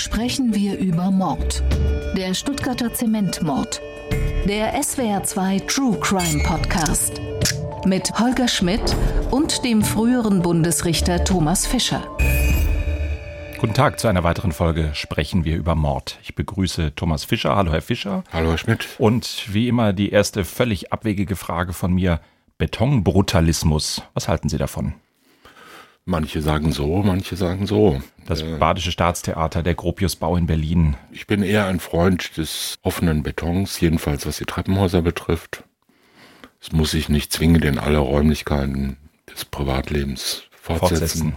sprechen wir über Mord. Der Stuttgarter Zementmord. Der SWR2 True Crime Podcast. Mit Holger Schmidt und dem früheren Bundesrichter Thomas Fischer. Guten Tag zu einer weiteren Folge Sprechen wir über Mord. Ich begrüße Thomas Fischer. Hallo, Herr Fischer. Hallo, Herr Schmidt. Und wie immer die erste völlig abwegige Frage von mir. Betonbrutalismus. Was halten Sie davon? Manche sagen so, manche sagen so. Das äh, Badische Staatstheater, der Gropiusbau in Berlin. Ich bin eher ein Freund des offenen Betons, jedenfalls was die Treppenhäuser betrifft. Es muss sich nicht zwingend in alle Räumlichkeiten des Privatlebens fortsetzen. fortsetzen.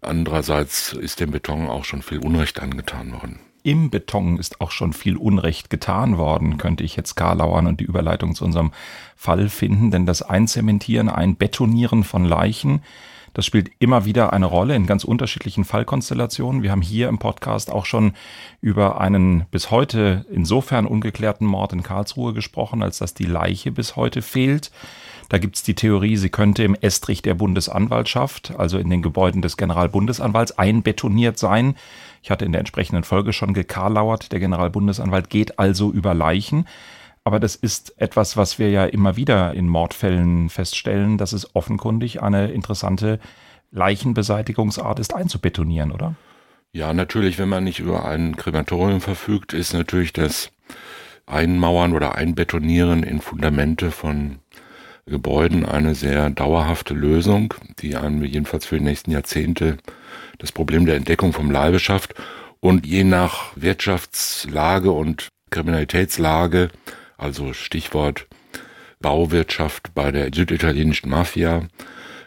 Andererseits ist dem Beton auch schon viel Unrecht angetan worden. Im Beton ist auch schon viel Unrecht getan worden, könnte ich jetzt karlauern und die Überleitung zu unserem Fall finden, denn das Einzementieren, Einbetonieren von Leichen, das spielt immer wieder eine Rolle in ganz unterschiedlichen Fallkonstellationen. Wir haben hier im Podcast auch schon über einen bis heute insofern ungeklärten Mord in Karlsruhe gesprochen, als dass die Leiche bis heute fehlt. Da gibt's die Theorie, sie könnte im Estrich der Bundesanwaltschaft, also in den Gebäuden des Generalbundesanwalts, einbetoniert sein. Ich hatte in der entsprechenden Folge schon gekarlauert. Der Generalbundesanwalt geht also über Leichen. Aber das ist etwas, was wir ja immer wieder in Mordfällen feststellen, dass es offenkundig eine interessante Leichenbeseitigungsart ist, einzubetonieren, oder? Ja, natürlich, wenn man nicht über ein Krematorium verfügt, ist natürlich das Einmauern oder Einbetonieren in Fundamente von Gebäuden eine sehr dauerhafte Lösung, die einem jedenfalls für die nächsten Jahrzehnte das Problem der Entdeckung vom Leibe schafft. Und je nach Wirtschaftslage und Kriminalitätslage also Stichwort Bauwirtschaft bei der süditalienischen Mafia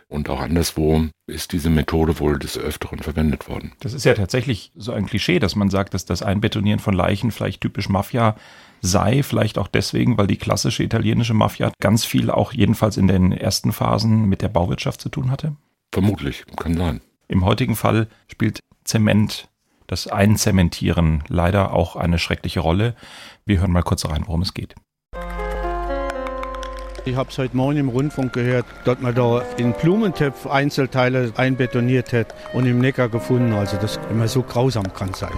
und auch anderswo ist diese Methode wohl des Öfteren verwendet worden. Das ist ja tatsächlich so ein Klischee, dass man sagt, dass das Einbetonieren von Leichen vielleicht typisch Mafia sei, vielleicht auch deswegen, weil die klassische italienische Mafia ganz viel auch jedenfalls in den ersten Phasen mit der Bauwirtschaft zu tun hatte? Vermutlich, kann sein. Im heutigen Fall spielt Zement, das Einzementieren leider auch eine schreckliche Rolle. Wir hören mal kurz rein, worum es geht. Ich habe es heute Morgen im Rundfunk gehört, dass man da in Blumentöpf Einzelteile einbetoniert hat und im Neckar gefunden. Also das immer so grausam kann sein.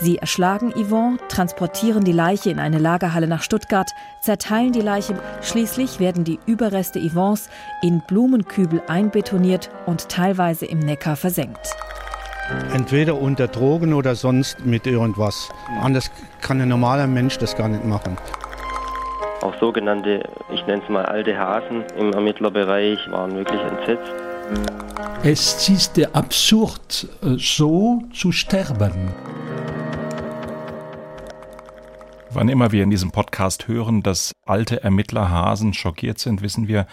Sie erschlagen Yvonne, transportieren die Leiche in eine Lagerhalle nach Stuttgart, zerteilen die Leiche. Schließlich werden die Überreste Yvonnes in Blumenkübel einbetoniert und teilweise im Neckar versenkt. Entweder unter Drogen oder sonst mit irgendwas. Anders kann ein normaler Mensch das gar nicht machen. Auch sogenannte, ich nenne es mal alte Hasen im Ermittlerbereich, waren wirklich entsetzt. Es ist absurd, äh, so zu sterben. Wann immer wir in diesem Podcast hören, dass alte Ermittlerhasen schockiert sind, wissen wir,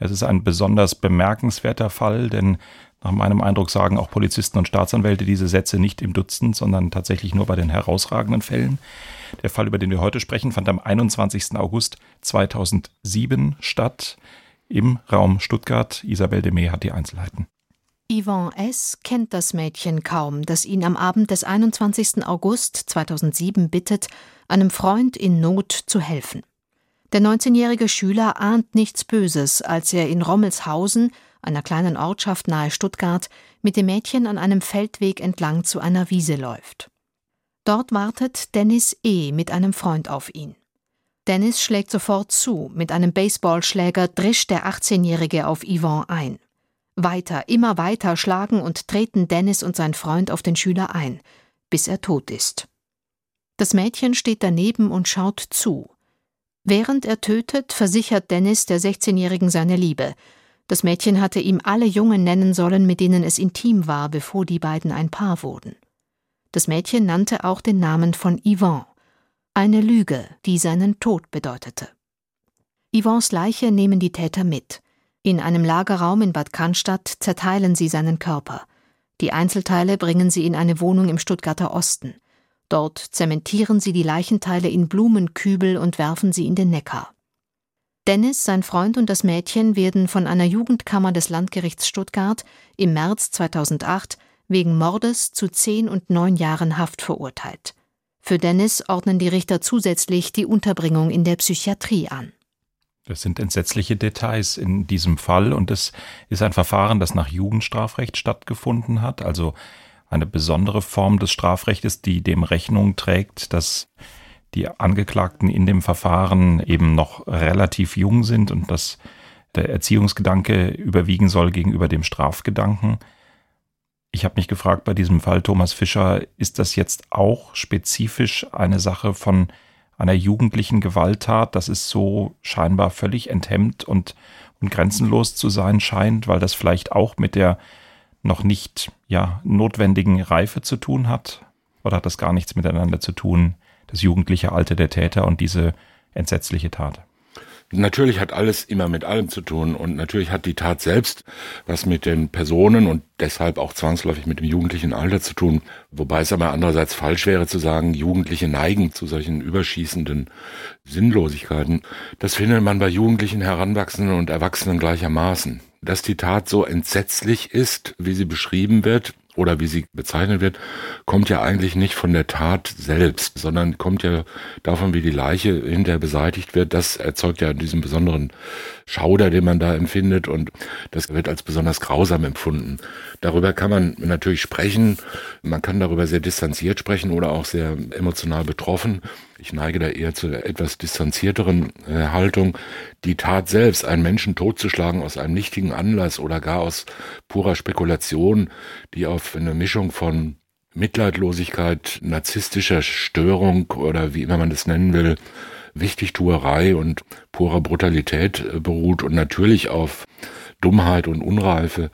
es ist ein besonders bemerkenswerter Fall, denn nach meinem Eindruck sagen auch Polizisten und Staatsanwälte diese Sätze nicht im Dutzend, sondern tatsächlich nur bei den herausragenden Fällen. Der Fall, über den wir heute sprechen, fand am 21. August 2007 statt im Raum Stuttgart. Isabel Demey hat die Einzelheiten. Yvonne S. kennt das Mädchen kaum, das ihn am Abend des 21. August 2007 bittet, einem Freund in Not zu helfen. Der 19-jährige Schüler ahnt nichts Böses, als er in Rommelshausen einer kleinen Ortschaft nahe Stuttgart, mit dem Mädchen an einem Feldweg entlang zu einer Wiese läuft. Dort wartet Dennis E. mit einem Freund auf ihn. Dennis schlägt sofort zu, mit einem Baseballschläger drischt der 18-Jährige auf Yvonne ein. Weiter, immer weiter schlagen und treten Dennis und sein Freund auf den Schüler ein, bis er tot ist. Das Mädchen steht daneben und schaut zu. Während er tötet, versichert Dennis der 16-Jährigen seine Liebe, das Mädchen hatte ihm alle Jungen nennen sollen, mit denen es intim war, bevor die beiden ein Paar wurden. Das Mädchen nannte auch den Namen von Yvonne, eine Lüge, die seinen Tod bedeutete. Yvonnes Leiche nehmen die Täter mit. In einem Lagerraum in Bad Cannstatt zerteilen sie seinen Körper. Die Einzelteile bringen sie in eine Wohnung im Stuttgarter Osten. Dort zementieren sie die Leichenteile in Blumenkübel und werfen sie in den Neckar. Dennis, sein Freund und das Mädchen werden von einer Jugendkammer des Landgerichts Stuttgart im März 2008 wegen Mordes zu zehn und neun Jahren Haft verurteilt. Für Dennis ordnen die Richter zusätzlich die Unterbringung in der Psychiatrie an. Das sind entsetzliche Details in diesem Fall und es ist ein Verfahren, das nach Jugendstrafrecht stattgefunden hat, also eine besondere Form des Strafrechtes, die dem Rechnung trägt, dass die Angeklagten in dem Verfahren eben noch relativ jung sind und dass der Erziehungsgedanke überwiegen soll gegenüber dem Strafgedanken. Ich habe mich gefragt bei diesem Fall Thomas Fischer, ist das jetzt auch spezifisch eine Sache von einer jugendlichen Gewalttat, dass es so scheinbar völlig enthemmt und, und grenzenlos zu sein scheint, weil das vielleicht auch mit der noch nicht ja, notwendigen Reife zu tun hat? Oder hat das gar nichts miteinander zu tun, das jugendliche Alter der Täter und diese entsetzliche Tat? Natürlich hat alles immer mit allem zu tun und natürlich hat die Tat selbst was mit den Personen und deshalb auch zwangsläufig mit dem jugendlichen Alter zu tun. Wobei es aber andererseits falsch wäre zu sagen, Jugendliche neigen zu solchen überschießenden Sinnlosigkeiten. Das findet man bei Jugendlichen, Heranwachsenden und Erwachsenen gleichermaßen. Dass die Tat so entsetzlich ist, wie sie beschrieben wird, oder wie sie bezeichnet wird, kommt ja eigentlich nicht von der Tat selbst, sondern kommt ja davon, wie die Leiche hinterher beseitigt wird. Das erzeugt ja diesen besonderen Schauder, den man da empfindet und das wird als besonders grausam empfunden. Darüber kann man natürlich sprechen. Man kann darüber sehr distanziert sprechen oder auch sehr emotional betroffen. Ich neige da eher zu etwas distanzierteren äh, Haltung. Die Tat selbst, einen Menschen totzuschlagen aus einem nichtigen Anlass oder gar aus purer Spekulation, die auf eine Mischung von Mitleidlosigkeit, narzisstischer Störung oder wie immer man das nennen will, Wichtigtuerei und purer Brutalität äh, beruht und natürlich auf Dummheit und Unreife,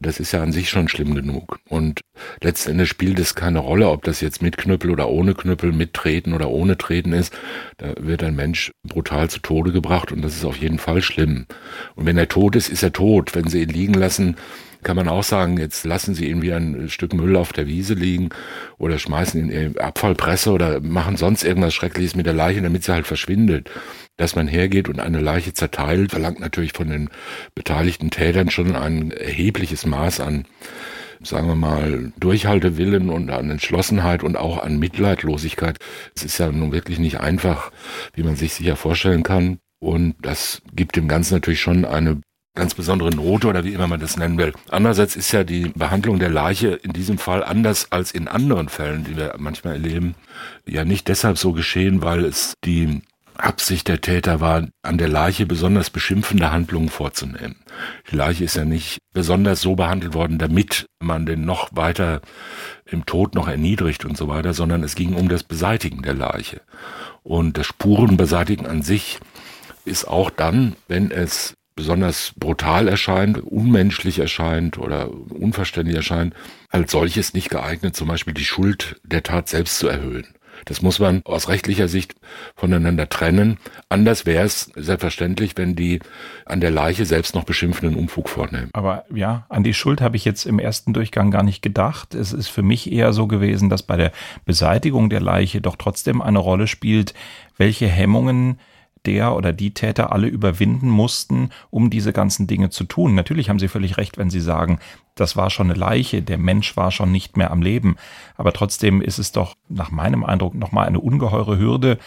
das ist ja an sich schon schlimm genug. Und letztendlich spielt es keine Rolle, ob das jetzt mit Knüppel oder ohne Knüppel, mit Treten oder ohne Treten ist. Da wird ein Mensch brutal zu Tode gebracht und das ist auf jeden Fall schlimm. Und wenn er tot ist, ist er tot. Wenn sie ihn liegen lassen, kann man auch sagen, jetzt lassen sie ihn wie ein Stück Müll auf der Wiese liegen oder schmeißen in Abfallpresse oder machen sonst irgendwas Schreckliches mit der Leiche, damit sie halt verschwindet. Dass man hergeht und eine Leiche zerteilt, verlangt natürlich von den beteiligten Tätern schon ein erhebliches Maß an sagen wir mal, Durchhaltewillen und an Entschlossenheit und auch an Mitleidlosigkeit. Es ist ja nun wirklich nicht einfach, wie man sich sicher vorstellen kann. Und das gibt dem Ganzen natürlich schon eine ganz besondere Note oder wie immer man das nennen will. Andererseits ist ja die Behandlung der Leiche in diesem Fall anders als in anderen Fällen, die wir manchmal erleben, ja nicht deshalb so geschehen, weil es die Absicht der Täter war, an der Leiche besonders beschimpfende Handlungen vorzunehmen. Die Leiche ist ja nicht besonders so behandelt worden, damit man den noch weiter im Tod noch erniedrigt und so weiter, sondern es ging um das Beseitigen der Leiche. Und das Spurenbeseitigen an sich ist auch dann, wenn es besonders brutal erscheint, unmenschlich erscheint oder unverständlich erscheint, als solches nicht geeignet, zum Beispiel die Schuld der Tat selbst zu erhöhen. Das muss man aus rechtlicher Sicht voneinander trennen. Anders wäre es selbstverständlich, wenn die an der Leiche selbst noch beschimpfenden Umfug vornehmen. Aber ja, an die Schuld habe ich jetzt im ersten Durchgang gar nicht gedacht. Es ist für mich eher so gewesen, dass bei der Beseitigung der Leiche doch trotzdem eine Rolle spielt, welche Hemmungen der oder die Täter alle überwinden mussten, um diese ganzen Dinge zu tun. Natürlich haben Sie völlig recht, wenn Sie sagen, das war schon eine Leiche, der Mensch war schon nicht mehr am Leben. Aber trotzdem ist es doch nach meinem Eindruck nochmal eine ungeheure Hürde,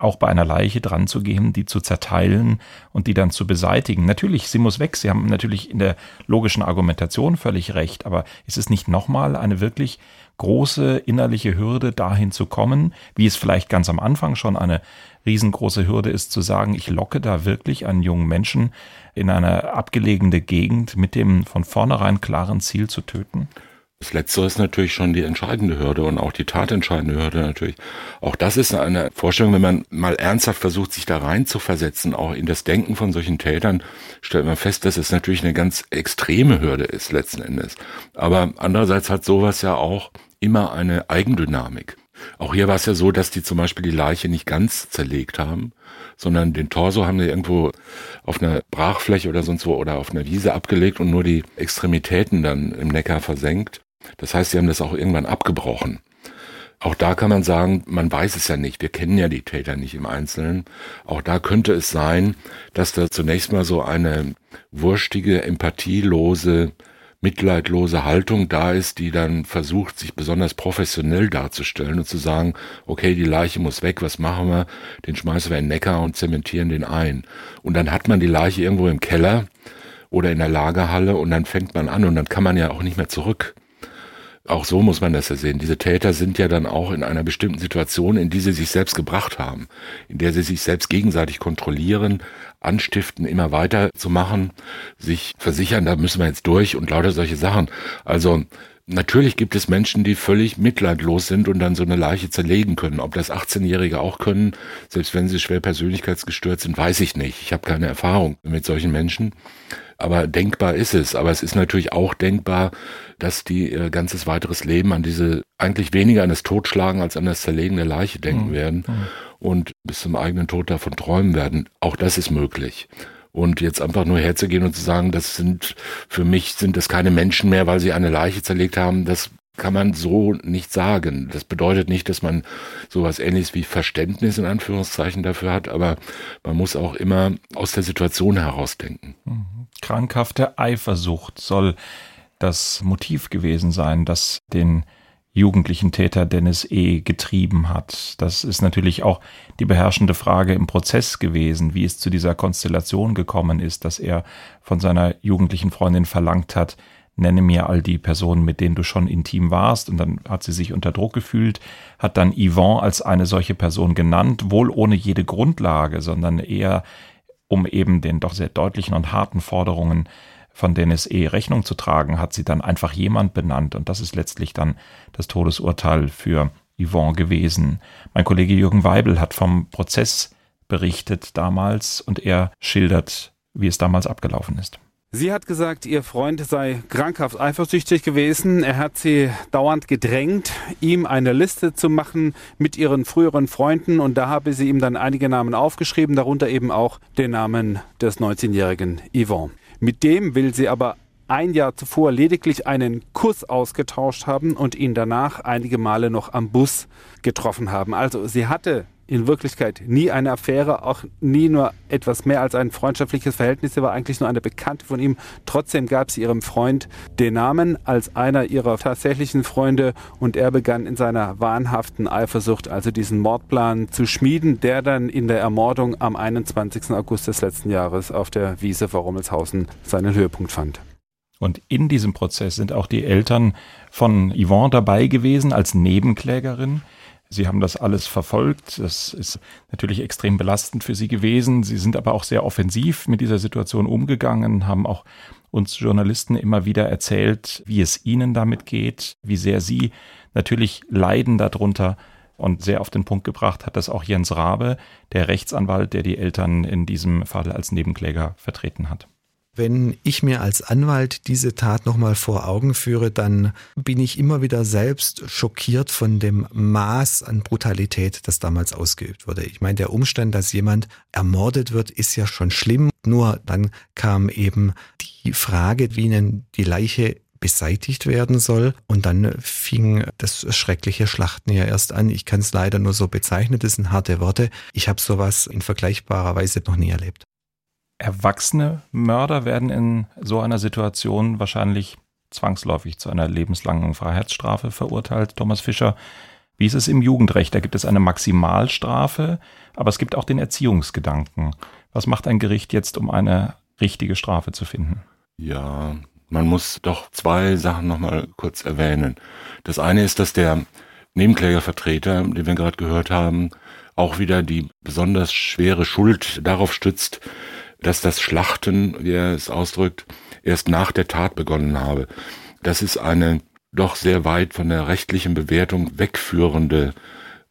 auch bei einer Leiche dran zu gehen, die zu zerteilen und die dann zu beseitigen. Natürlich, sie muss weg. Sie haben natürlich in der logischen Argumentation völlig recht. Aber ist es nicht nochmal eine wirklich große innerliche Hürde, dahin zu kommen, wie es vielleicht ganz am Anfang schon eine riesengroße Hürde ist, zu sagen, ich locke da wirklich einen jungen Menschen in eine abgelegene Gegend mit dem von vornherein klaren Ziel zu töten? Das Letztere ist natürlich schon die entscheidende Hürde und auch die tatentscheidende Hürde natürlich. Auch das ist eine Vorstellung, wenn man mal ernsthaft versucht, sich da rein zu versetzen, auch in das Denken von solchen Tätern, stellt man fest, dass es natürlich eine ganz extreme Hürde ist letzten Endes. Aber andererseits hat sowas ja auch immer eine Eigendynamik. Auch hier war es ja so, dass die zum Beispiel die Leiche nicht ganz zerlegt haben, sondern den Torso haben die irgendwo auf einer Brachfläche oder sonst wo oder auf einer Wiese abgelegt und nur die Extremitäten dann im Neckar versenkt. Das heißt, sie haben das auch irgendwann abgebrochen. Auch da kann man sagen, man weiß es ja nicht. Wir kennen ja die Täter nicht im Einzelnen. Auch da könnte es sein, dass da zunächst mal so eine wurstige, empathielose mitleidlose Haltung da ist, die dann versucht, sich besonders professionell darzustellen und zu sagen, okay, die Leiche muss weg, was machen wir? Den schmeißen wir in den Neckar und zementieren den ein. Und dann hat man die Leiche irgendwo im Keller oder in der Lagerhalle und dann fängt man an und dann kann man ja auch nicht mehr zurück. auch so muss man das ja sehen. Diese Täter sind ja dann auch in einer bestimmten Situation, in die sie sich selbst gebracht haben, in der sie sich selbst gegenseitig kontrollieren, anstiften, immer weiter zu machen, sich versichern, da müssen wir jetzt durch und lauter solche Sachen. Also Natürlich gibt es Menschen, die völlig mitleidlos sind und dann so eine Leiche zerlegen können. Ob das 18-Jährige auch können, selbst wenn sie schwer persönlichkeitsgestört sind, weiß ich nicht. Ich habe keine Erfahrung mit solchen Menschen. Aber denkbar ist es. Aber es ist natürlich auch denkbar, dass die ihr ganzes weiteres Leben an diese, eigentlich weniger an das Totschlagen als an das Zerlegen der Leiche denken mhm. werden mhm. und bis zum eigenen Tod davon träumen werden. Auch das ist möglich. Und jetzt einfach nur herzugehen und zu sagen, das sind, für mich sind das keine Menschen mehr, weil sie eine Leiche zerlegt haben, das kann man so nicht sagen. Das bedeutet nicht, dass man sowas ähnliches wie Verständnis in Anführungszeichen dafür hat, aber man muss auch immer aus der Situation herausdenken. Mhm. Krankhafte Eifersucht soll das Motiv gewesen sein, das den jugendlichen Täter Dennis E. getrieben hat. Das ist natürlich auch die beherrschende Frage im Prozess gewesen, wie es zu dieser Konstellation gekommen ist, dass er von seiner jugendlichen Freundin verlangt hat, nenne mir all die Personen, mit denen du schon intim warst. Und dann hat sie sich unter Druck gefühlt, hat dann Yvonne als eine solche Person genannt, wohl ohne jede Grundlage, sondern eher um eben den doch sehr deutlichen und harten Forderungen von Dennis E. Rechnung zu tragen, hat sie dann einfach jemand benannt und das ist letztlich dann das Todesurteil für Yvonne gewesen. Mein Kollege Jürgen Weibel hat vom Prozess berichtet damals und er schildert, wie es damals abgelaufen ist. Sie hat gesagt, ihr Freund sei krankhaft eifersüchtig gewesen. Er hat sie dauernd gedrängt, ihm eine Liste zu machen mit ihren früheren Freunden. Und da habe sie ihm dann einige Namen aufgeschrieben, darunter eben auch den Namen des 19-jährigen Yvonne. Mit dem will sie aber ein Jahr zuvor lediglich einen Kuss ausgetauscht haben und ihn danach einige Male noch am Bus getroffen haben. Also sie hatte in Wirklichkeit nie eine Affäre, auch nie nur etwas mehr als ein freundschaftliches Verhältnis. Sie war eigentlich nur eine Bekannte von ihm. Trotzdem gab sie ihrem Freund den Namen als einer ihrer tatsächlichen Freunde und er begann in seiner wahnhaften Eifersucht also diesen Mordplan zu schmieden, der dann in der Ermordung am 21. August des letzten Jahres auf der Wiese vor Rummelshausen seinen Höhepunkt fand. Und in diesem Prozess sind auch die Eltern von Yvonne dabei gewesen als Nebenklägerin. Sie haben das alles verfolgt. Das ist natürlich extrem belastend für Sie gewesen. Sie sind aber auch sehr offensiv mit dieser Situation umgegangen, haben auch uns Journalisten immer wieder erzählt, wie es Ihnen damit geht, wie sehr Sie natürlich leiden darunter. Und sehr auf den Punkt gebracht hat das auch Jens Rabe, der Rechtsanwalt, der die Eltern in diesem Fall als Nebenkläger vertreten hat. Wenn ich mir als Anwalt diese Tat nochmal vor Augen führe, dann bin ich immer wieder selbst schockiert von dem Maß an Brutalität, das damals ausgeübt wurde. Ich meine, der Umstand, dass jemand ermordet wird, ist ja schon schlimm. Nur dann kam eben die Frage, wie denn die Leiche beseitigt werden soll. Und dann fing das schreckliche Schlachten ja erst an. Ich kann es leider nur so bezeichnen, das sind harte Worte. Ich habe sowas in vergleichbarer Weise noch nie erlebt. Erwachsene Mörder werden in so einer Situation wahrscheinlich zwangsläufig zu einer lebenslangen Freiheitsstrafe verurteilt. Thomas Fischer, wie ist es im Jugendrecht? Da gibt es eine Maximalstrafe, aber es gibt auch den Erziehungsgedanken. Was macht ein Gericht jetzt, um eine richtige Strafe zu finden? Ja, man muss doch zwei Sachen nochmal kurz erwähnen. Das eine ist, dass der Nebenklägervertreter, den wir gerade gehört haben, auch wieder die besonders schwere Schuld darauf stützt, dass das Schlachten, wie er es ausdrückt, erst nach der Tat begonnen habe. Das ist eine doch sehr weit von der rechtlichen Bewertung wegführende,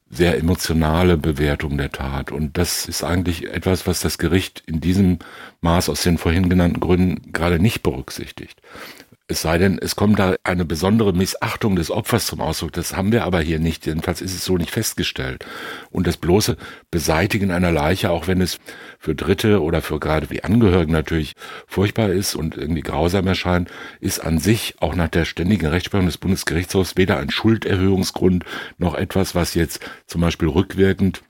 sehr emotionale Bewertung der Tat. Und das ist eigentlich etwas, was das Gericht in diesem Maß aus den vorhin genannten Gründen gerade nicht berücksichtigt. Es sei denn, es kommt da eine besondere Missachtung des Opfers zum Ausdruck. Das haben wir aber hier nicht. Jedenfalls ist es so nicht festgestellt. Und das bloße Beseitigen einer Leiche, auch wenn es für Dritte oder für gerade die Angehörigen natürlich furchtbar ist und irgendwie grausam erscheint, ist an sich auch nach der ständigen Rechtsprechung des Bundesgerichtshofs weder ein Schulderhöhungsgrund noch etwas, was jetzt zum Beispiel rückwirkend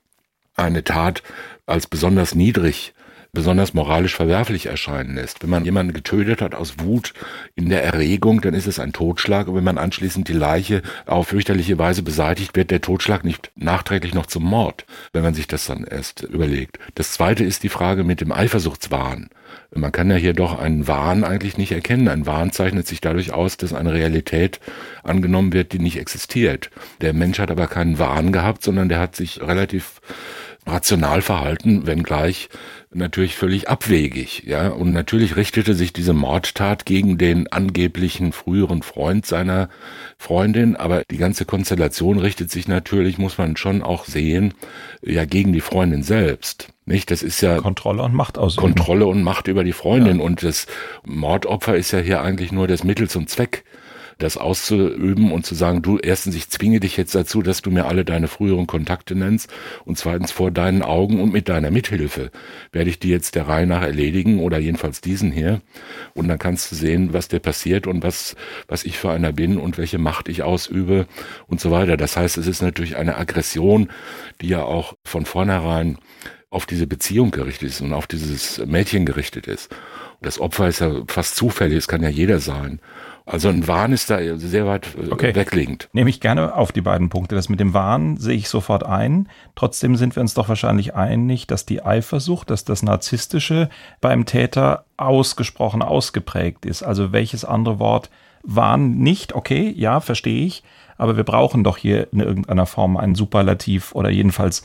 eine Tat als besonders niedrig besonders moralisch verwerflich erscheinen lässt. Wenn man jemanden getötet hat aus Wut in der Erregung, dann ist es ein Totschlag. Und wenn man anschließend die Leiche auf fürchterliche Weise beseitigt, wird der Totschlag nicht nachträglich noch zum Mord, wenn man sich das dann erst überlegt. Das zweite ist die Frage mit dem Eifersuchtswahn. Man kann ja hier doch einen Wahn eigentlich nicht erkennen. Ein Wahn zeichnet sich dadurch aus, dass eine Realität angenommen wird, die nicht existiert. Der Mensch hat aber keinen Wahn gehabt, sondern der hat sich relativ rational verhalten, wenngleich natürlich völlig abwegig, ja. Und natürlich richtete sich diese Mordtat gegen den angeblichen früheren Freund seiner Freundin, aber die ganze Konstellation richtet sich natürlich, muss man schon auch sehen, ja, gegen die Freundin selbst. Nicht? Das ist ja Kontrolle und Macht ausüben. Kontrolle und Macht über die Freundin ja. und das Mordopfer ist ja hier eigentlich nur das Mittel zum Zweck das auszuüben und zu sagen, du erstens, ich zwinge dich jetzt dazu, dass du mir alle deine früheren Kontakte nennst und zweitens vor deinen Augen und mit deiner Mithilfe werde ich die jetzt der Reihe nach erledigen oder jedenfalls diesen hier und dann kannst du sehen, was dir passiert und was, was ich für einer bin und welche Macht ich ausübe und so weiter. Das heißt, es ist natürlich eine Aggression, die ja auch von vornherein auf diese Beziehung gerichtet ist und auf dieses Mädchen gerichtet ist. Das Opfer ist ja fast zufällig, es kann ja jeder sein. Also ein Wahn ist da sehr weit äh, okay. wegliegend. Nehme ich gerne auf die beiden Punkte. Das mit dem Wahn sehe ich sofort ein. Trotzdem sind wir uns doch wahrscheinlich einig, dass die Eifersucht, dass das Narzisstische beim Täter ausgesprochen ausgeprägt ist. Also welches andere Wort Wahn nicht? Okay, ja, verstehe ich. Aber wir brauchen doch hier in irgendeiner Form ein Superlativ oder jedenfalls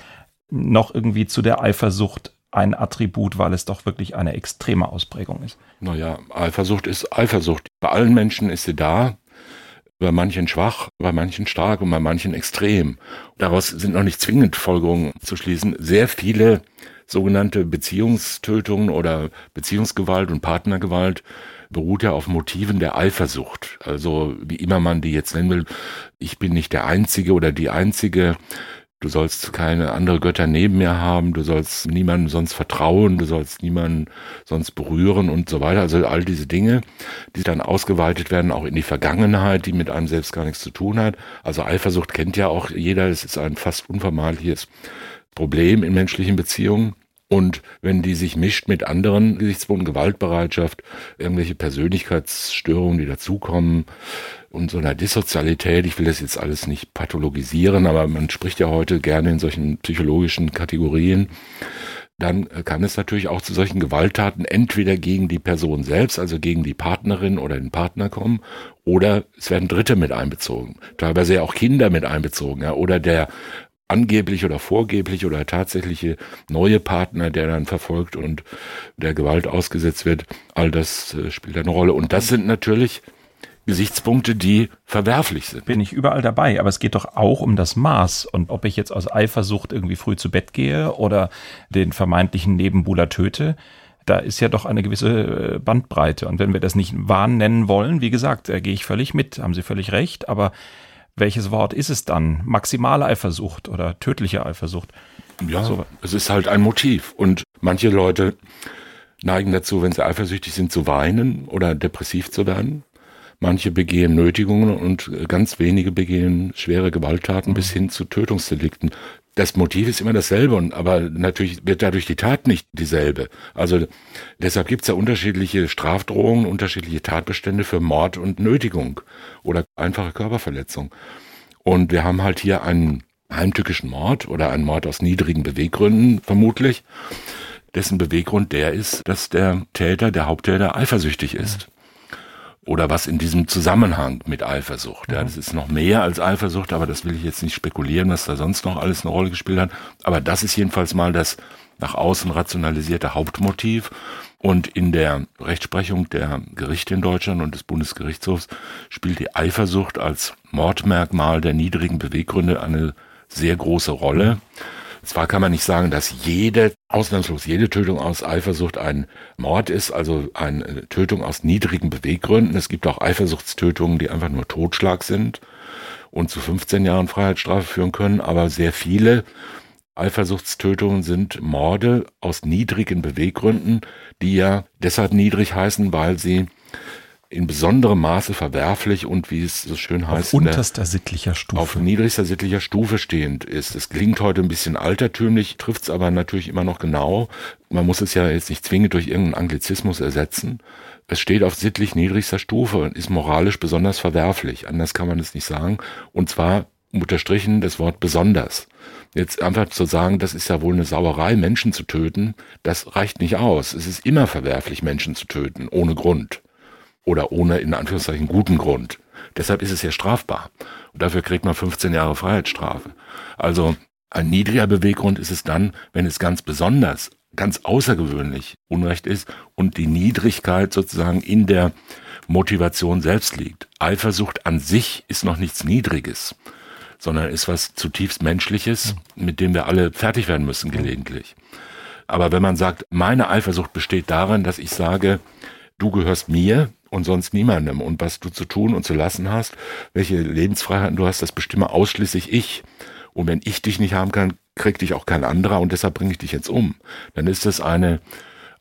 noch irgendwie zu der Eifersucht ein Attribut, weil es doch wirklich eine extreme Ausprägung ist. Naja, Eifersucht ist Eifersucht. Bei allen Menschen ist sie da. Bei manchen schwach, bei manchen stark und bei manchen extrem. Daraus sind noch nicht zwingend Folgerungen zu schließen. Sehr viele sogenannte Beziehungstötungen oder Beziehungsgewalt und Partnergewalt beruht ja auf Motiven der Eifersucht. Also wie immer man die jetzt nennen will, ich bin nicht der Einzige oder die Einzige, Du sollst keine andere Götter neben mir haben, du sollst niemandem sonst vertrauen, du sollst niemanden sonst berühren und so weiter. Also all diese Dinge, die dann ausgeweitet werden, auch in die Vergangenheit, die mit einem selbst gar nichts zu tun hat. Also Eifersucht kennt ja auch jeder, es ist ein fast unvermeidliches Problem in menschlichen Beziehungen. Und wenn die sich mischt mit anderen Gesichtspunkten, Gewaltbereitschaft, irgendwelche Persönlichkeitsstörungen, die dazukommen und so einer Dissozialität, ich will das jetzt alles nicht pathologisieren, aber man spricht ja heute gerne in solchen psychologischen Kategorien, dann kann es natürlich auch zu solchen Gewalttaten entweder gegen die Person selbst, also gegen die Partnerin oder den Partner kommen, oder es werden Dritte mit einbezogen, teilweise ja auch Kinder mit einbezogen, ja, oder der angeblich oder vorgeblich oder tatsächliche neue Partner, der dann verfolgt und der Gewalt ausgesetzt wird, all das äh, spielt eine Rolle. Und das sind natürlich Gesichtspunkte, die verwerflich sind. Bin ich überall dabei, aber es geht doch auch um das Maß und ob ich jetzt aus Eifersucht irgendwie früh zu Bett gehe oder den vermeintlichen Nebenbuhler töte. Da ist ja doch eine gewisse äh, Bandbreite. Und wenn wir das nicht Wahn nennen wollen, wie gesagt, da gehe ich völlig mit, haben Sie völlig recht, aber welches Wort ist es dann? Maximale Eifersucht oder tödliche Eifersucht? Ja, so. es ist halt ein Motiv. Und manche Leute neigen dazu, wenn sie eifersüchtig sind, zu weinen oder depressiv zu werden. Manche begehen Nötigungen und ganz wenige begehen schwere Gewalttaten mhm. bis hin zu Tötungsdelikten das Motiv ist immer dasselbe, und, aber natürlich wird dadurch die Tat nicht dieselbe. Also deshalb gibt es ja unterschiedliche Strafdrohungen, unterschiedliche Tatbestände für Mord und Nötigung oder einfache Körperverletzung. Und wir haben halt hier einen heimtückischen Mord oder einen Mord aus niedrigen Beweggründen vermutlich, dessen Beweggrund der ist, dass der Täter, der Haupttäter eifersüchtig ist oder was in diesem Zusammenhang mit Eifersucht. Ja, mhm. das ist noch mehr als Eifersucht, aber das will ich jetzt nicht spekulieren, was da sonst noch alles eine Rolle gespielt hat. Aber das ist jedenfalls mal das nach außen rationalisierte Hauptmotiv. Und in der Rechtsprechung der Gerichte in Deutschland und des Bundesgerichtshofs spielt die Eifersucht als Mordmerkmal der niedrigen Beweggründe eine sehr große Rolle. Zwar kann man nicht sagen, dass jede, ausnahmslos jede Tötung aus Eifersucht ein Mord ist, also eine Tötung aus niedrigen Beweggründen. Es gibt auch Eifersuchtstötungen, die einfach nur Totschlag sind und zu 15 Jahren Freiheitsstrafe führen können, aber sehr viele Eifersuchtstötungen sind Morde aus niedrigen Beweggründen, die ja deshalb niedrig heißen, weil sie in besonderem Maße verwerflich und wie es so schön heißt. Auf unterster der, sittlicher Stufe. Auf niedrigster sittlicher Stufe stehend ist. Es klingt heute ein bisschen altertümlich, trifft es aber natürlich immer noch genau. Man muss es ja jetzt nicht zwingend durch irgendeinen Anglizismus ersetzen. Es steht auf sittlich niedrigster Stufe und ist moralisch besonders verwerflich. Anders kann man es nicht sagen. Und zwar unterstrichen das Wort besonders. Jetzt einfach zu sagen, das ist ja wohl eine Sauerei, Menschen zu töten, das reicht nicht aus. Es ist immer verwerflich, Menschen zu töten, ohne Grund oder ohne in Anführungszeichen guten Grund. Deshalb ist es ja strafbar. Und dafür kriegt man 15 Jahre Freiheitsstrafe. Also ein niedriger Beweggrund ist es dann, wenn es ganz besonders, ganz außergewöhnlich Unrecht ist und die Niedrigkeit sozusagen in der Motivation selbst liegt. Eifersucht an sich ist noch nichts Niedriges, sondern ist was zutiefst Menschliches, mit dem wir alle fertig werden müssen gelegentlich. Aber wenn man sagt, meine Eifersucht besteht darin, dass ich sage, du gehörst mir, und sonst niemandem. Und was du zu tun und zu lassen hast, welche Lebensfreiheiten du hast, das bestimme ausschließlich ich. Und wenn ich dich nicht haben kann, kriegt dich auch kein anderer und deshalb bringe ich dich jetzt um. Dann ist das eine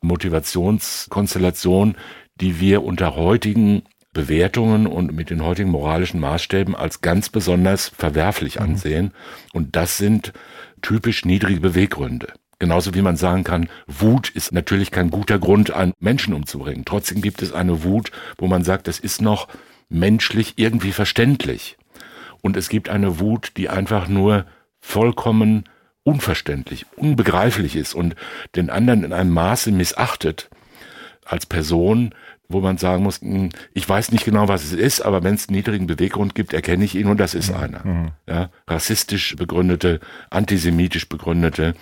Motivationskonstellation, die wir unter heutigen Bewertungen und mit den heutigen moralischen Maßstäben als ganz besonders verwerflich mhm. ansehen. Und das sind typisch niedrige Beweggründe. Genauso wie man sagen kann, Wut ist natürlich kein guter Grund, einen Menschen umzubringen. Trotzdem gibt es eine Wut, wo man sagt, das ist noch menschlich irgendwie verständlich. Und es gibt eine Wut, die einfach nur vollkommen unverständlich, unbegreiflich ist und den anderen in einem Maße missachtet als Person, wo man sagen muss, hm, ich weiß nicht genau, was es ist, aber wenn es einen niedrigen Beweggrund gibt, erkenne ich ihn und das ist mhm. einer. Mhm. Ja, rassistisch begründete, antisemitisch begründete,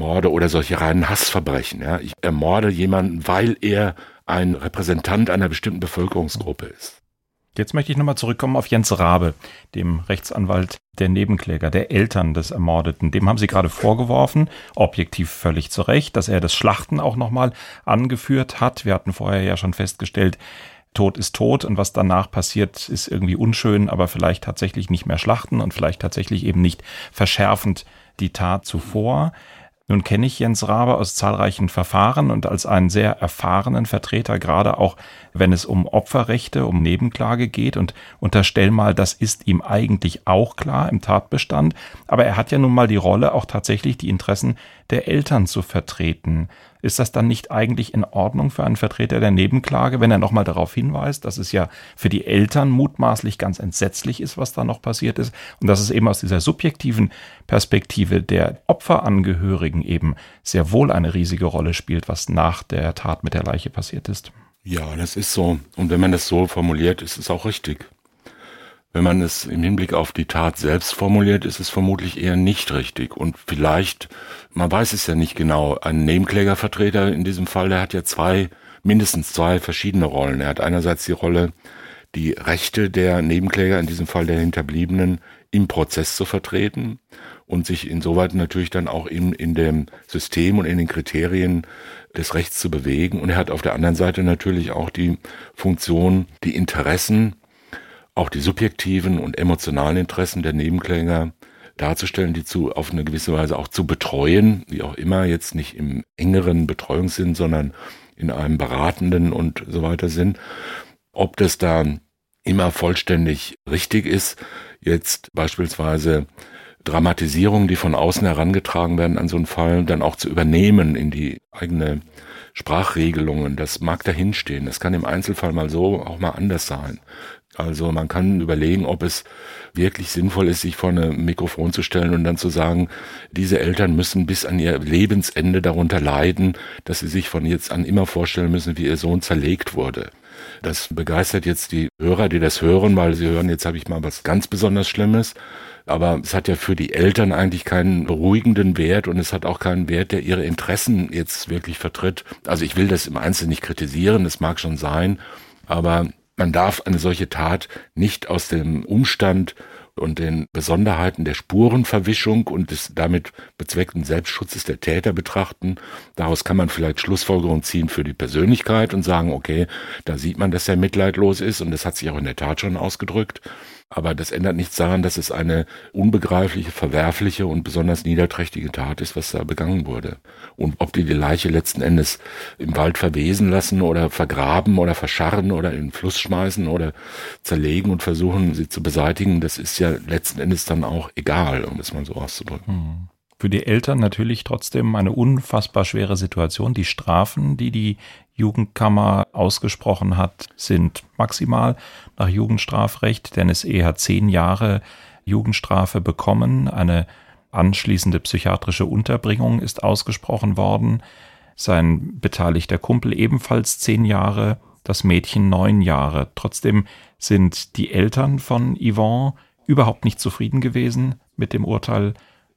Morde oder solche reinen Hassverbrechen. Ja. Ich ermorde jemanden, weil er ein Repräsentant einer bestimmten Bevölkerungsgruppe ist. Jetzt möchte ich nochmal zurückkommen auf Jens Rabe, dem Rechtsanwalt der Nebenkläger, der Eltern des Ermordeten. Dem haben Sie gerade vorgeworfen, objektiv völlig zu Recht, dass er das Schlachten auch nochmal angeführt hat. Wir hatten vorher ja schon festgestellt, Tod ist tot und was danach passiert, ist irgendwie unschön, aber vielleicht tatsächlich nicht mehr schlachten und vielleicht tatsächlich eben nicht verschärfend die Tat zuvor. Nun kenne ich Jens Rabe aus zahlreichen Verfahren und als einen sehr erfahrenen Vertreter, gerade auch wenn es um Opferrechte, um Nebenklage geht. Und unterstell mal, das ist ihm eigentlich auch klar im Tatbestand, aber er hat ja nun mal die Rolle, auch tatsächlich die Interessen der Eltern zu vertreten. Ist das dann nicht eigentlich in Ordnung für einen Vertreter der Nebenklage, wenn er nochmal darauf hinweist, dass es ja für die Eltern mutmaßlich ganz entsetzlich ist, was da noch passiert ist und dass es eben aus dieser subjektiven Perspektive der Opferangehörigen eben sehr wohl eine riesige Rolle spielt, was nach der Tat mit der Leiche passiert ist? Ja, das ist so. Und wenn man das so formuliert, ist es auch richtig. Wenn man es im Hinblick auf die Tat selbst formuliert, ist es vermutlich eher nicht richtig. Und vielleicht, man weiß es ja nicht genau, ein Nebenklägervertreter in diesem Fall, der hat ja zwei, mindestens zwei verschiedene Rollen. Er hat einerseits die Rolle, die Rechte der Nebenkläger, in diesem Fall der Hinterbliebenen, im Prozess zu vertreten und sich insoweit natürlich dann auch in, in dem System und in den Kriterien des Rechts zu bewegen. Und er hat auf der anderen Seite natürlich auch die Funktion, die Interessen auch die subjektiven und emotionalen Interessen der Nebenkläger darzustellen, die zu, auf eine gewisse Weise auch zu betreuen, wie auch immer, jetzt nicht im engeren Betreuungssinn, sondern in einem beratenden und so weiter Sinn. Ob das da immer vollständig richtig ist, jetzt beispielsweise Dramatisierungen, die von außen herangetragen werden an so einen Fall, dann auch zu übernehmen in die eigene Sprachregelungen, das mag dahinstehen. Das kann im Einzelfall mal so, auch mal anders sein. Also man kann überlegen, ob es wirklich sinnvoll ist, sich vor ein Mikrofon zu stellen und dann zu sagen, diese Eltern müssen bis an ihr Lebensende darunter leiden, dass sie sich von jetzt an immer vorstellen müssen, wie ihr Sohn zerlegt wurde. Das begeistert jetzt die Hörer, die das hören, weil sie hören, jetzt habe ich mal was ganz besonders Schlimmes. Aber es hat ja für die Eltern eigentlich keinen beruhigenden Wert und es hat auch keinen Wert, der ihre Interessen jetzt wirklich vertritt. Also ich will das im Einzelnen nicht kritisieren, das mag schon sein, aber man darf eine solche Tat nicht aus dem Umstand und den Besonderheiten der Spurenverwischung und des damit bezweckten Selbstschutzes der Täter betrachten. Daraus kann man vielleicht Schlussfolgerungen ziehen für die Persönlichkeit und sagen, okay, da sieht man, dass er mitleidlos ist und das hat sich auch in der Tat schon ausgedrückt. Aber das ändert nichts daran, dass es eine unbegreifliche, verwerfliche und besonders niederträchtige Tat ist, was da begangen wurde. Und ob die die Leiche letzten Endes im Wald verwesen lassen oder vergraben oder verscharren oder in den Fluss schmeißen oder zerlegen und versuchen, sie zu beseitigen, das ist ja letzten Endes dann auch egal, um es mal so auszudrücken. Hm. Für die Eltern natürlich trotzdem eine unfassbar schwere Situation. Die Strafen, die die Jugendkammer ausgesprochen hat, sind maximal nach Jugendstrafrecht. Der NSE hat zehn Jahre Jugendstrafe bekommen. Eine anschließende psychiatrische Unterbringung ist ausgesprochen worden. Sein beteiligter Kumpel ebenfalls zehn Jahre, das Mädchen neun Jahre. Trotzdem sind die Eltern von Yvonne überhaupt nicht zufrieden gewesen mit dem Urteil.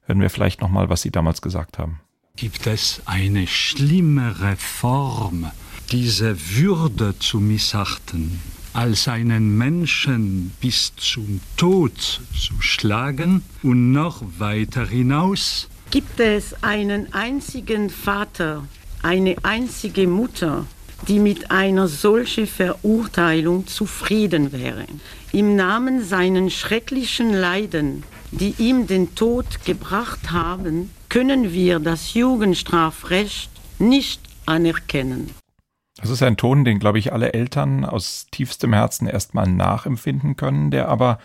Hören wir vielleicht nochmal, was sie damals gesagt haben. Gibt es eine schlimmere Form diese Würde zu missachten, als einen Menschen bis zum Tod zu schlagen und noch weiter hinaus? Gibt es einen einzigen Vater, eine einzige Mutter, die mit einer solchen Verurteilung zufrieden wäre? Im Namen seinen schrecklichen Leiden, die ihm den Tod gebracht haben, können wir das Jugendstrafrecht nicht anerkennen. Das ist ein Ton, den, glaube ich, alle Eltern aus tiefstem Herzen erstmal nachempfinden können, der aber,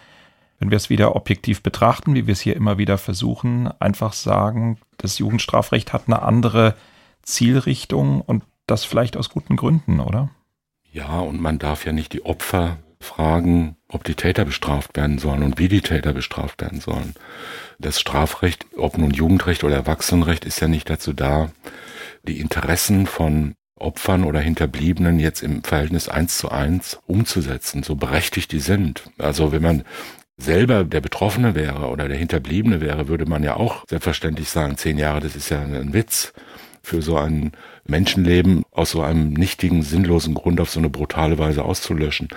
wenn wir es wieder objektiv betrachten, wie wir es hier immer wieder versuchen, einfach sagen, das Jugendstrafrecht hat eine andere Zielrichtung und das vielleicht aus guten Gründen, oder? Ja, und man darf ja nicht die Opfer fragen, ob die Täter bestraft werden sollen und wie die Täter bestraft werden sollen. Das Strafrecht, ob nun Jugendrecht oder Erwachsenenrecht, ist ja nicht dazu da, die Interessen von Opfern oder Hinterbliebenen jetzt im Verhältnis eins zu eins umzusetzen, so berechtigt die sind. Also wenn man selber der Betroffene wäre oder der Hinterbliebene wäre, würde man ja auch selbstverständlich sagen, zehn Jahre, das ist ja ein Witz für so ein Menschenleben aus so einem nichtigen, sinnlosen Grund auf so eine brutale Weise auszulöschen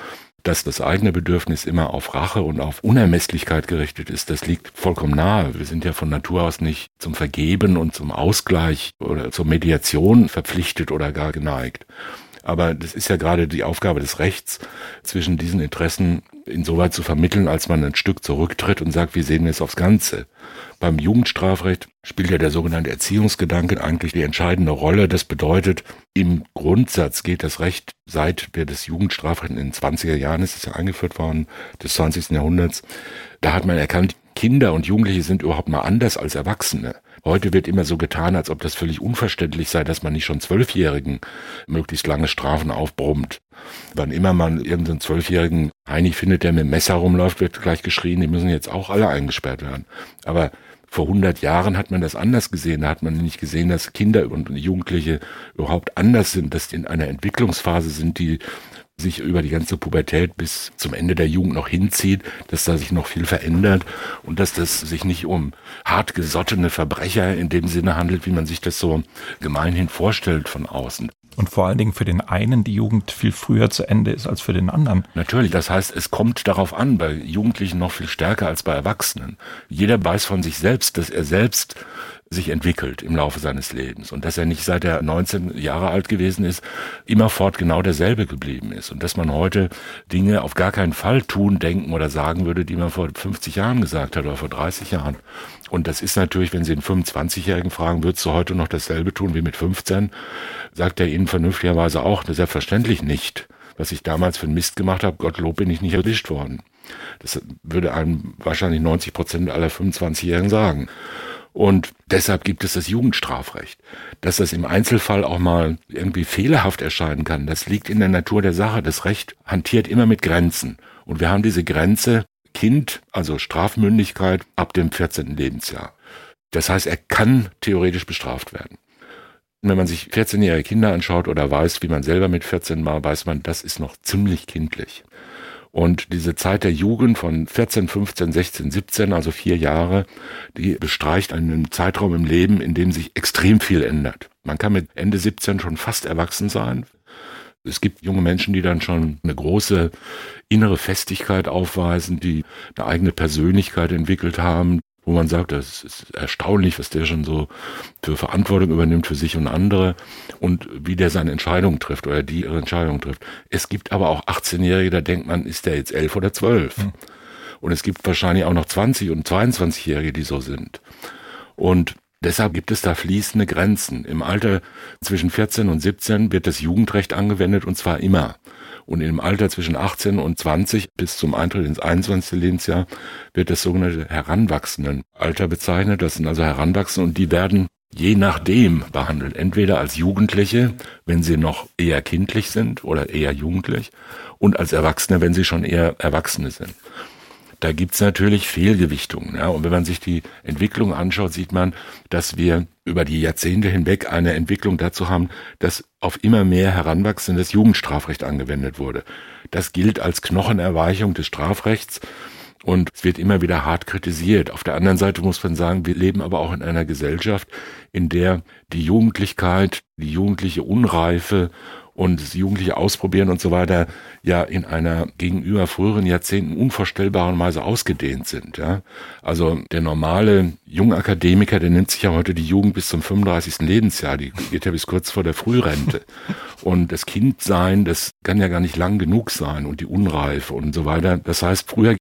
dass das eigene Bedürfnis immer auf Rache und auf Unermesslichkeit gerichtet ist, das liegt vollkommen nahe. Wir sind ja von Natur aus nicht zum Vergeben und zum Ausgleich oder zur Mediation verpflichtet oder gar geneigt. Aber das ist ja gerade die Aufgabe des Rechts, zwischen diesen Interessen insoweit zu vermitteln, als man ein Stück zurücktritt und sagt, wie sehen wir es aufs Ganze. Beim Jugendstrafrecht spielt ja der sogenannte Erziehungsgedanke eigentlich die entscheidende Rolle. Das bedeutet, im Grundsatz geht das Recht, seit wir das Jugendstrafrecht in den 20er Jahren ist es ja eingeführt worden, des 20. Jahrhunderts, da hat man erkannt, Kinder und Jugendliche sind überhaupt mal anders als Erwachsene. Heute wird immer so getan, als ob das völlig unverständlich sei, dass man nicht schon Zwölfjährigen möglichst lange Strafen aufbrummt. Wann immer man irgendeinen Zwölfjährigen Heini findet, der mit dem Messer rumläuft, wird gleich geschrien, die müssen jetzt auch alle eingesperrt werden. Aber vor 100 Jahren hat man das anders gesehen. Da hat man nicht gesehen, dass Kinder und Jugendliche überhaupt anders sind, dass die in einer Entwicklungsphase sind, die sich über die ganze Pubertät bis zum Ende der Jugend noch hinzieht, dass da sich noch viel verändert und dass das sich nicht um hartgesottene Verbrecher in dem Sinne handelt, wie man sich das so gemeinhin vorstellt von außen. Und vor allen Dingen für den einen die Jugend viel früher zu Ende ist als für den anderen. Natürlich, das heißt, es kommt darauf an, bei Jugendlichen noch viel stärker als bei Erwachsenen. Jeder weiß von sich selbst, dass er selbst sich entwickelt im Laufe seines Lebens und dass er nicht seit er 19 Jahre alt gewesen ist, immerfort genau derselbe geblieben ist und dass man heute Dinge auf gar keinen Fall tun, denken oder sagen würde, die man vor 50 Jahren gesagt hat oder vor 30 Jahren. Und das ist natürlich, wenn Sie einen 25-Jährigen fragen, würdest du heute noch dasselbe tun wie mit 15, sagt er Ihnen vernünftigerweise auch, selbstverständlich nicht. Was ich damals für einen Mist gemacht habe, Gottlob bin ich nicht erwischt worden. Das würde einem wahrscheinlich 90 Prozent aller 25-Jährigen sagen. Und deshalb gibt es das Jugendstrafrecht. Dass das im Einzelfall auch mal irgendwie fehlerhaft erscheinen kann, das liegt in der Natur der Sache. Das Recht hantiert immer mit Grenzen. Und wir haben diese Grenze Kind, also Strafmündigkeit ab dem 14. Lebensjahr. Das heißt, er kann theoretisch bestraft werden. Wenn man sich 14-jährige Kinder anschaut oder weiß, wie man selber mit 14 war, weiß man, das ist noch ziemlich kindlich. Und diese Zeit der Jugend von 14, 15, 16, 17, also vier Jahre, die bestreicht einen Zeitraum im Leben, in dem sich extrem viel ändert. Man kann mit Ende 17 schon fast erwachsen sein. Es gibt junge Menschen, die dann schon eine große innere Festigkeit aufweisen, die eine eigene Persönlichkeit entwickelt haben, wo man sagt, das ist erstaunlich, was der schon so für Verantwortung übernimmt für sich und andere und wie der seine Entscheidungen trifft oder die ihre Entscheidungen trifft. Es gibt aber auch 18-Jährige, da denkt man, ist der jetzt elf oder zwölf? Mhm. Und es gibt wahrscheinlich auch noch 20 und 22-Jährige, die so sind. Und deshalb gibt es da fließende Grenzen. Im Alter zwischen 14 und 17 wird das Jugendrecht angewendet und zwar immer. Und im Alter zwischen 18 und 20 bis zum Eintritt ins 21. Lebensjahr wird das sogenannte Heranwachsendenalter bezeichnet. Das sind also Heranwachsende und die werden je nachdem behandelt. Entweder als Jugendliche, wenn sie noch eher kindlich sind oder eher jugendlich und als Erwachsene, wenn sie schon eher Erwachsene sind. Da gibt's natürlich Fehlgewichtungen. Ja, und wenn man sich die Entwicklung anschaut, sieht man, dass wir über die Jahrzehnte hinweg eine Entwicklung dazu haben, dass auf immer mehr heranwachsendes Jugendstrafrecht angewendet wurde. Das gilt als Knochenerweichung des Strafrechts und es wird immer wieder hart kritisiert. Auf der anderen Seite muss man sagen, wir leben aber auch in einer Gesellschaft, in der die Jugendlichkeit, die jugendliche Unreife und jugendliche Ausprobieren und so weiter ja in einer gegenüber früheren Jahrzehnten unvorstellbaren Weise ausgedehnt sind. Ja? Also der normale Jungakademiker, der nimmt sich ja heute die Jugend bis zum 35. Lebensjahr, die geht ja bis kurz vor der Frührente. Und das Kindsein, das kann ja gar nicht lang genug sein und die Unreife und so weiter. Das heißt, früher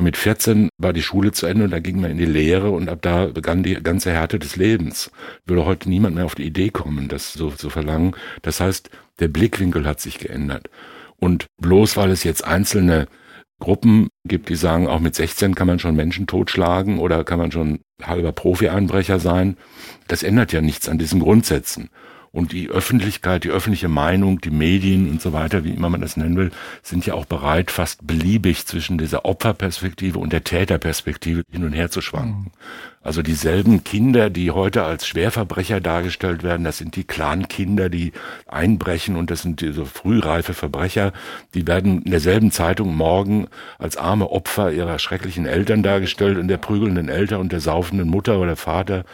mit 14 war die Schule zu Ende und da ging man in die Lehre und ab da begann die ganze Härte des Lebens. Würde heute niemand mehr auf die Idee kommen, das so zu verlangen. Das heißt, der Blickwinkel hat sich geändert. Und bloß weil es jetzt einzelne Gruppen gibt, die sagen, auch mit 16 kann man schon Menschen totschlagen oder kann man schon halber Profi-Einbrecher sein, das ändert ja nichts an diesen Grundsätzen. Und die Öffentlichkeit, die öffentliche Meinung, die Medien und so weiter, wie immer man das nennen will, sind ja auch bereit, fast beliebig zwischen dieser Opferperspektive und der Täterperspektive hin und her zu schwanken. Also dieselben Kinder, die heute als Schwerverbrecher dargestellt werden, das sind die Clan-Kinder, die einbrechen und das sind diese frühreife Verbrecher, die werden in derselben Zeitung morgen als arme Opfer ihrer schrecklichen Eltern dargestellt und der prügelnden Eltern und der saufenden Mutter oder Vater.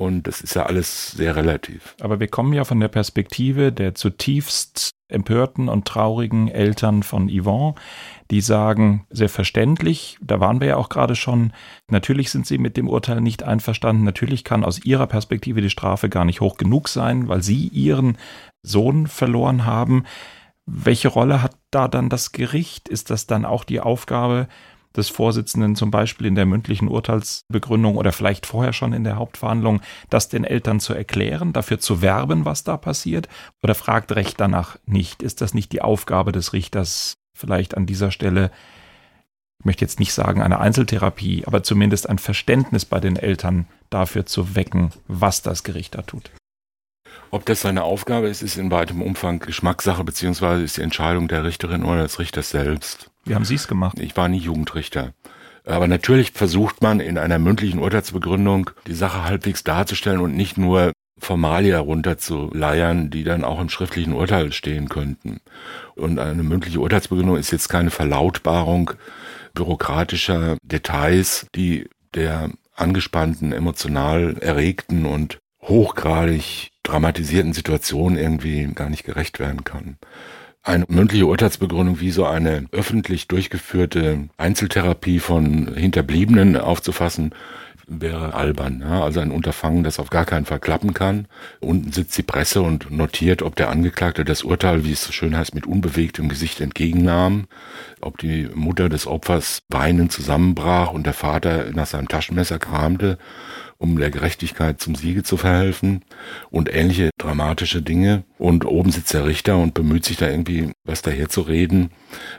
Und das ist ja alles sehr relativ. Aber wir kommen ja von der Perspektive der zutiefst empörten und traurigen Eltern von Yvonne, die sagen, sehr verständlich, da waren wir ja auch gerade schon, natürlich sind sie mit dem Urteil nicht einverstanden, natürlich kann aus ihrer Perspektive die Strafe gar nicht hoch genug sein, weil sie ihren Sohn verloren haben. Welche Rolle hat da dann das Gericht? Ist das dann auch die Aufgabe des Vorsitzenden zum Beispiel in der mündlichen Urteilsbegründung oder vielleicht vorher schon in der Hauptverhandlung, das den Eltern zu erklären, dafür zu werben, was da passiert? Oder fragt Recht danach nicht? Ist das nicht die Aufgabe des Richters, vielleicht an dieser Stelle, ich möchte jetzt nicht sagen eine Einzeltherapie, aber zumindest ein Verständnis bei den Eltern dafür zu wecken, was das Gericht da tut? Ob das seine Aufgabe ist, ist in weitem Umfang Geschmackssache, beziehungsweise ist die Entscheidung der Richterin oder des Richters selbst. Wie haben Sie es gemacht? Ich war nie Jugendrichter. Aber natürlich versucht man in einer mündlichen Urteilsbegründung die Sache halbwegs darzustellen und nicht nur Formalia runterzuleiern, die dann auch im schriftlichen Urteil stehen könnten. Und eine mündliche Urteilsbegründung ist jetzt keine Verlautbarung bürokratischer Details, die der angespannten, emotional erregten und hochgradig dramatisierten Situation irgendwie gar nicht gerecht werden kann eine mündliche Urteilsbegründung wie so eine öffentlich durchgeführte Einzeltherapie von Hinterbliebenen aufzufassen, wäre albern. Ja? Also ein Unterfangen, das auf gar keinen Fall klappen kann. Unten sitzt die Presse und notiert, ob der Angeklagte das Urteil, wie es so schön heißt, mit unbewegtem Gesicht entgegennahm, ob die Mutter des Opfers weinend zusammenbrach und der Vater nach seinem Taschenmesser kramte um der Gerechtigkeit zum Siege zu verhelfen und ähnliche dramatische Dinge. Und oben sitzt der Richter und bemüht sich da irgendwie was daher zu reden,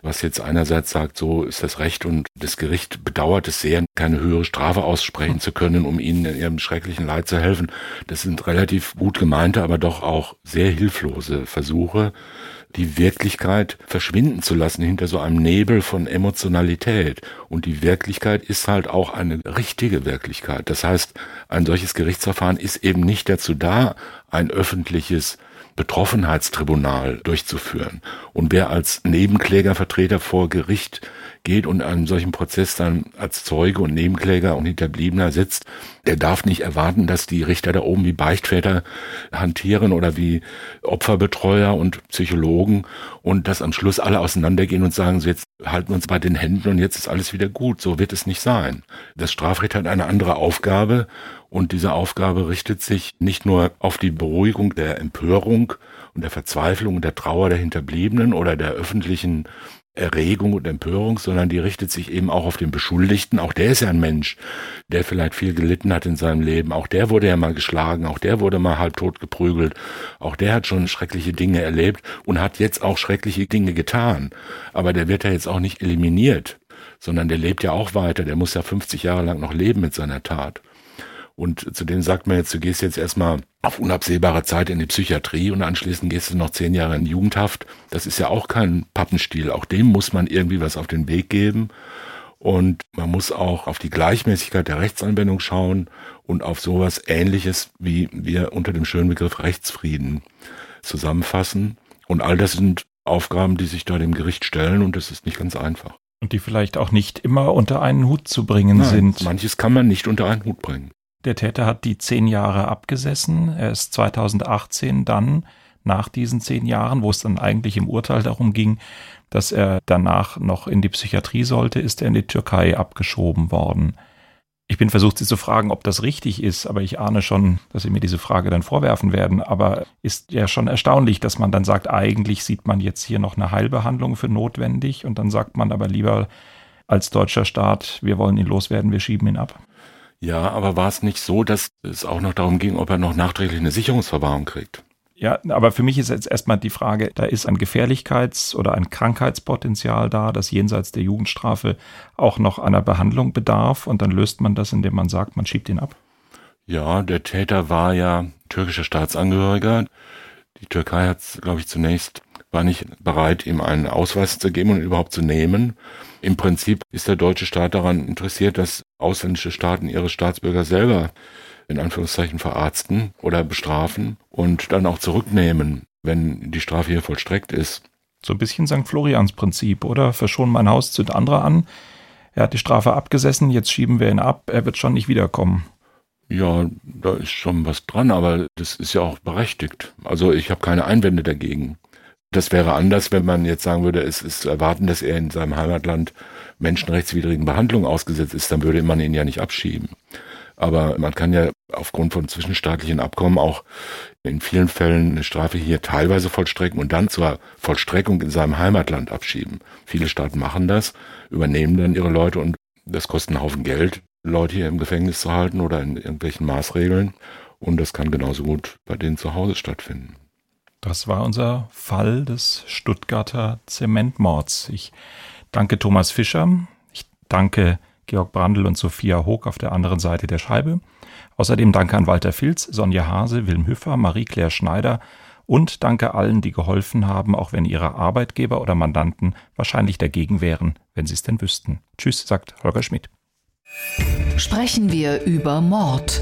was jetzt einerseits sagt, so ist das Recht und das Gericht bedauert es sehr, keine höhere Strafe aussprechen zu können, um ihnen in ihrem schrecklichen Leid zu helfen. Das sind relativ gut gemeinte, aber doch auch sehr hilflose Versuche, die Wirklichkeit verschwinden zu lassen hinter so einem Nebel von Emotionalität. Und die Wirklichkeit ist halt auch eine richtige Wirklichkeit. Das heißt, ein solches Gerichtsverfahren ist eben nicht dazu da, ein öffentliches Betroffenheitstribunal durchzuführen. Und wer als Nebenklägervertreter vor Gericht geht und einem solchen Prozess dann als Zeuge und Nebenkläger und Hinterbliebener sitzt, der darf nicht erwarten, dass die Richter da oben wie Beichtväter hantieren oder wie Opferbetreuer und Psychologen und dass am Schluss alle auseinandergehen und sagen, so jetzt halten wir uns bei den Händen und jetzt ist alles wieder gut. So wird es nicht sein. Das Strafrecht hat eine andere Aufgabe und diese Aufgabe richtet sich nicht nur auf die Beruhigung der Empörung und der Verzweiflung und der Trauer der Hinterbliebenen oder der öffentlichen Erregung und Empörung, sondern die richtet sich eben auch auf den Beschuldigten. Auch der ist ja ein Mensch, der vielleicht viel gelitten hat in seinem Leben. Auch der wurde ja mal geschlagen, auch der wurde mal halbtot geprügelt. Auch der hat schon schreckliche Dinge erlebt und hat jetzt auch schreckliche Dinge getan. Aber der wird ja jetzt auch nicht eliminiert, sondern der lebt ja auch weiter. Der muss ja 50 Jahre lang noch leben mit seiner Tat. Und zu dem sagt man jetzt, du gehst jetzt erstmal auf unabsehbare Zeit in die Psychiatrie und anschließend gehst du noch zehn Jahre in Jugendhaft. Das ist ja auch kein Pappenstiel. Auch dem muss man irgendwie was auf den Weg geben. Und man muss auch auf die Gleichmäßigkeit der Rechtsanwendung schauen und auf sowas ähnliches, wie wir unter dem schönen Begriff Rechtsfrieden zusammenfassen. Und all das sind Aufgaben, die sich da dem Gericht stellen und das ist nicht ganz einfach. Und die vielleicht auch nicht immer unter einen Hut zu bringen Nein, sind. Manches kann man nicht unter einen Hut bringen. Der Täter hat die zehn Jahre abgesessen. Er ist 2018 dann, nach diesen zehn Jahren, wo es dann eigentlich im Urteil darum ging, dass er danach noch in die Psychiatrie sollte, ist er in die Türkei abgeschoben worden. Ich bin versucht, Sie zu fragen, ob das richtig ist, aber ich ahne schon, dass Sie mir diese Frage dann vorwerfen werden. Aber ist ja schon erstaunlich, dass man dann sagt, eigentlich sieht man jetzt hier noch eine Heilbehandlung für notwendig und dann sagt man aber lieber als deutscher Staat, wir wollen ihn loswerden, wir schieben ihn ab. Ja, aber war es nicht so, dass es auch noch darum ging, ob er noch nachträglich eine Sicherungsverwahrung kriegt? Ja, aber für mich ist jetzt erstmal die Frage, da ist ein Gefährlichkeits- oder ein Krankheitspotenzial da, das jenseits der Jugendstrafe auch noch einer Behandlung bedarf und dann löst man das, indem man sagt, man schiebt ihn ab? Ja, der Täter war ja türkischer Staatsangehöriger. Die Türkei hat, glaube ich, zunächst war nicht bereit, ihm einen Ausweis zu geben und überhaupt zu nehmen. Im Prinzip ist der deutsche Staat daran interessiert, dass ausländische Staaten ihre Staatsbürger selber in Anführungszeichen verarzten oder bestrafen und dann auch zurücknehmen, wenn die Strafe hier vollstreckt ist. So ein bisschen St. Florians Prinzip, oder? Verschon mein Haus zünd andere an. Er hat die Strafe abgesessen, jetzt schieben wir ihn ab, er wird schon nicht wiederkommen. Ja, da ist schon was dran, aber das ist ja auch berechtigt. Also ich habe keine Einwände dagegen. Das wäre anders, wenn man jetzt sagen würde, es ist zu erwarten, dass er in seinem Heimatland menschenrechtswidrigen Behandlungen ausgesetzt ist, dann würde man ihn ja nicht abschieben. Aber man kann ja aufgrund von zwischenstaatlichen Abkommen auch in vielen Fällen eine Strafe hier teilweise vollstrecken und dann zur Vollstreckung in seinem Heimatland abschieben. Viele Staaten machen das, übernehmen dann ihre Leute und das kostet einen Haufen Geld, Leute hier im Gefängnis zu halten oder in irgendwelchen Maßregeln. Und das kann genauso gut bei denen zu Hause stattfinden. Das war unser Fall des Stuttgarter Zementmords. Ich danke Thomas Fischer. Ich danke Georg Brandl und Sophia Hoog auf der anderen Seite der Scheibe. Außerdem danke an Walter Filz, Sonja Hase, Wilm Hüffer, Marie-Claire Schneider und danke allen, die geholfen haben, auch wenn ihre Arbeitgeber oder Mandanten wahrscheinlich dagegen wären, wenn sie es denn wüssten. Tschüss, sagt Holger Schmidt. Sprechen wir über Mord.